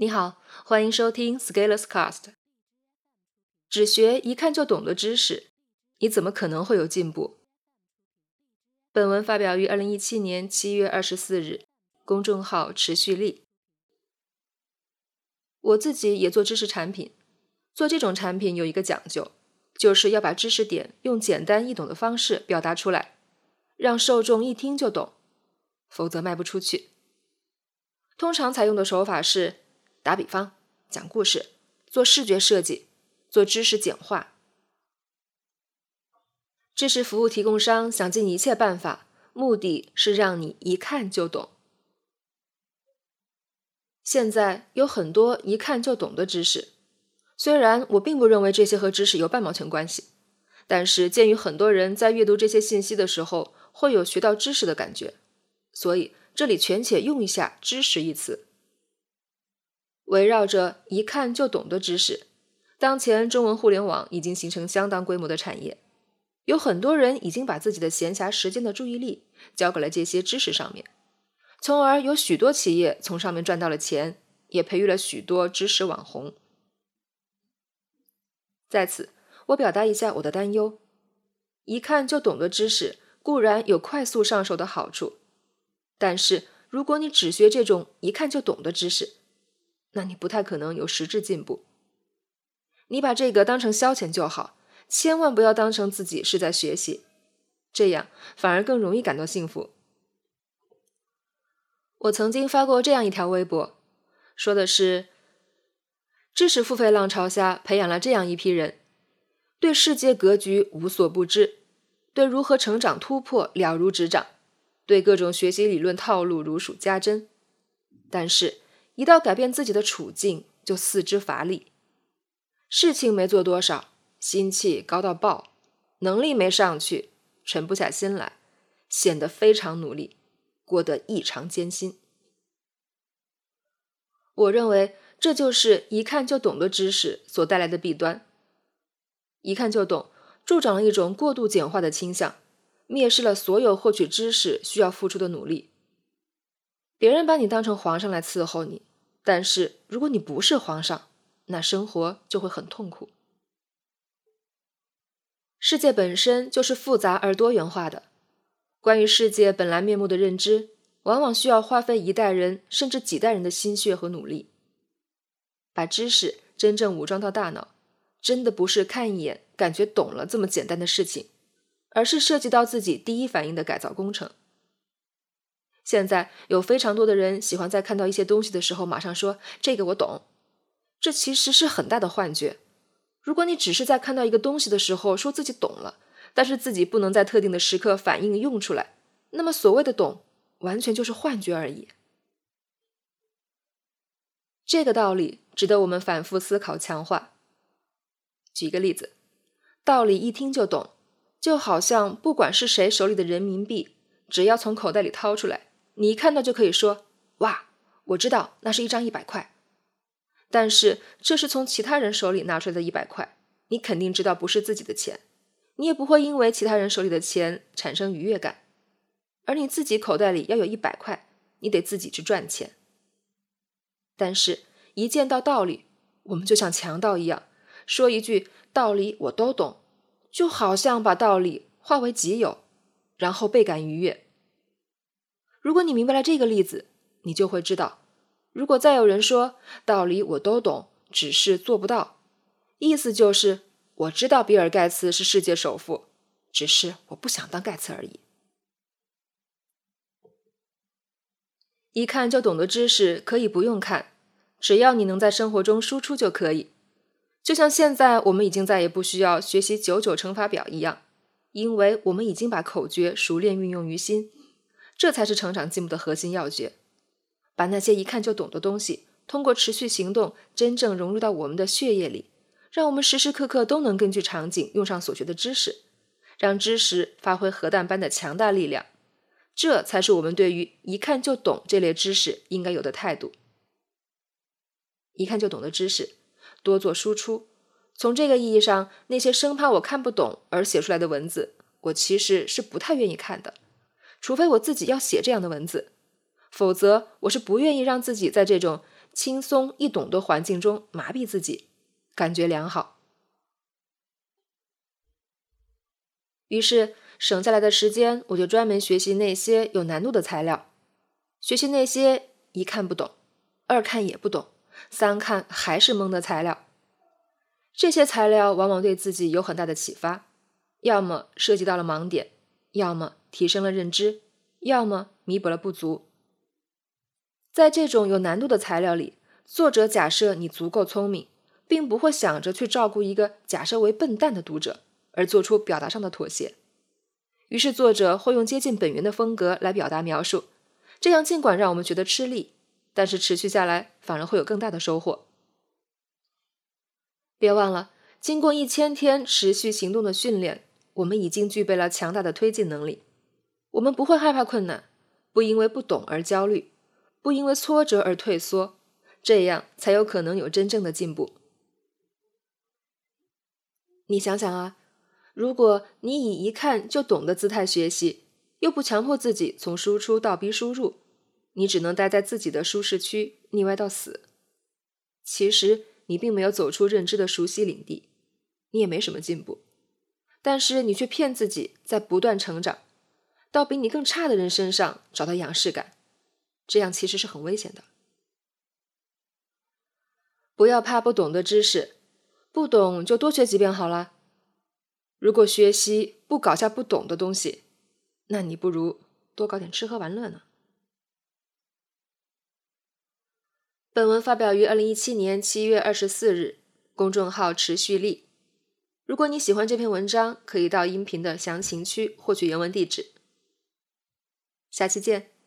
你好，欢迎收听 Scalers Cast。只学一看就懂的知识，你怎么可能会有进步？本文发表于二零一七年七月二十四日，公众号持续力。我自己也做知识产品，做这种产品有一个讲究，就是要把知识点用简单易懂的方式表达出来，让受众一听就懂，否则卖不出去。通常采用的手法是。打比方，讲故事，做视觉设计，做知识简化。知识服务提供商想尽一切办法，目的是让你一看就懂。现在有很多一看就懂的知识，虽然我并不认为这些和知识有半毛钱关系，但是鉴于很多人在阅读这些信息的时候会有学到知识的感觉，所以这里权且用一下“知识”一词。围绕着一看就懂的知识，当前中文互联网已经形成相当规模的产业，有很多人已经把自己的闲暇时间的注意力交给了这些知识上面，从而有许多企业从上面赚到了钱，也培育了许多知识网红。在此，我表达一下我的担忧：一看就懂的知识固然有快速上手的好处，但是如果你只学这种一看就懂的知识，那你不太可能有实质进步。你把这个当成消遣就好，千万不要当成自己是在学习，这样反而更容易感到幸福。我曾经发过这样一条微博，说的是：知识付费浪潮下培养了这样一批人，对世界格局无所不知，对如何成长突破了如指掌，对各种学习理论套路如数家珍，但是。一到改变自己的处境，就四肢乏力，事情没做多少，心气高到爆，能力没上去，沉不下心来，显得非常努力，过得异常艰辛。我认为这就是一看就懂的知识所带来的弊端。一看就懂，助长了一种过度简化的倾向，蔑视了所有获取知识需要付出的努力。别人把你当成皇上来伺候你。但是，如果你不是皇上，那生活就会很痛苦。世界本身就是复杂而多元化的，关于世界本来面目的认知，往往需要花费一代人甚至几代人的心血和努力。把知识真正武装到大脑，真的不是看一眼感觉懂了这么简单的事情，而是涉及到自己第一反应的改造工程。现在有非常多的人喜欢在看到一些东西的时候，马上说这个我懂，这其实是很大的幻觉。如果你只是在看到一个东西的时候说自己懂了，但是自己不能在特定的时刻反应用出来，那么所谓的懂，完全就是幻觉而已。这个道理值得我们反复思考强化。举一个例子，道理一听就懂，就好像不管是谁手里的人民币，只要从口袋里掏出来。你一看到就可以说：“哇，我知道那是一张一百块。”但是这是从其他人手里拿出来的一百块，你肯定知道不是自己的钱，你也不会因为其他人手里的钱产生愉悦感。而你自己口袋里要有一百块，你得自己去赚钱。但是，一见到道理，我们就像强盗一样，说一句“道理我都懂”，就好像把道理化为己有，然后倍感愉悦。如果你明白了这个例子，你就会知道，如果再有人说道理我都懂，只是做不到，意思就是我知道比尔盖茨是世界首富，只是我不想当盖茨而已。一看就懂的知识可以不用看，只要你能在生活中输出就可以。就像现在我们已经再也不需要学习九九乘法表一样，因为我们已经把口诀熟练运用于心。这才是成长进步的核心要诀。把那些一看就懂的东西，通过持续行动，真正融入到我们的血液里，让我们时时刻刻都能根据场景用上所学的知识，让知识发挥核弹般的强大力量。这才是我们对于一看就懂这类知识应该有的态度。一看就懂的知识，多做输出。从这个意义上，那些生怕我看不懂而写出来的文字，我其实是不太愿意看的。除非我自己要写这样的文字，否则我是不愿意让自己在这种轻松易懂的环境中麻痹自己，感觉良好。于是省下来的时间，我就专门学习那些有难度的材料，学习那些一看不懂、二看也不懂、三看还是懵的材料。这些材料往往对自己有很大的启发，要么涉及到了盲点，要么提升了认知，要么弥补了不足。在这种有难度的材料里，作者假设你足够聪明，并不会想着去照顾一个假设为笨蛋的读者，而做出表达上的妥协。于是，作者会用接近本源的风格来表达描述，这样尽管让我们觉得吃力，但是持续下来反而会有更大的收获。别忘了，经过一千天持续行动的训练，我们已经具备了强大的推进能力。我们不会害怕困难，不因为不懂而焦虑。不因为挫折而退缩，这样才有可能有真正的进步。你想想啊，如果你以一看就懂的姿态学习，又不强迫自己从输出倒逼输入，你只能待在自己的舒适区，腻歪到死。其实你并没有走出认知的熟悉领地，你也没什么进步，但是你却骗自己在不断成长，到比你更差的人身上找到仰视感。这样其实是很危险的。不要怕不懂的知识，不懂就多学几遍好了。如果学习不搞下不懂的东西，那你不如多搞点吃喝玩乐呢。本文发表于二零一七年七月二十四日，公众号持续力。如果你喜欢这篇文章，可以到音频的详情区获取原文地址。下期见。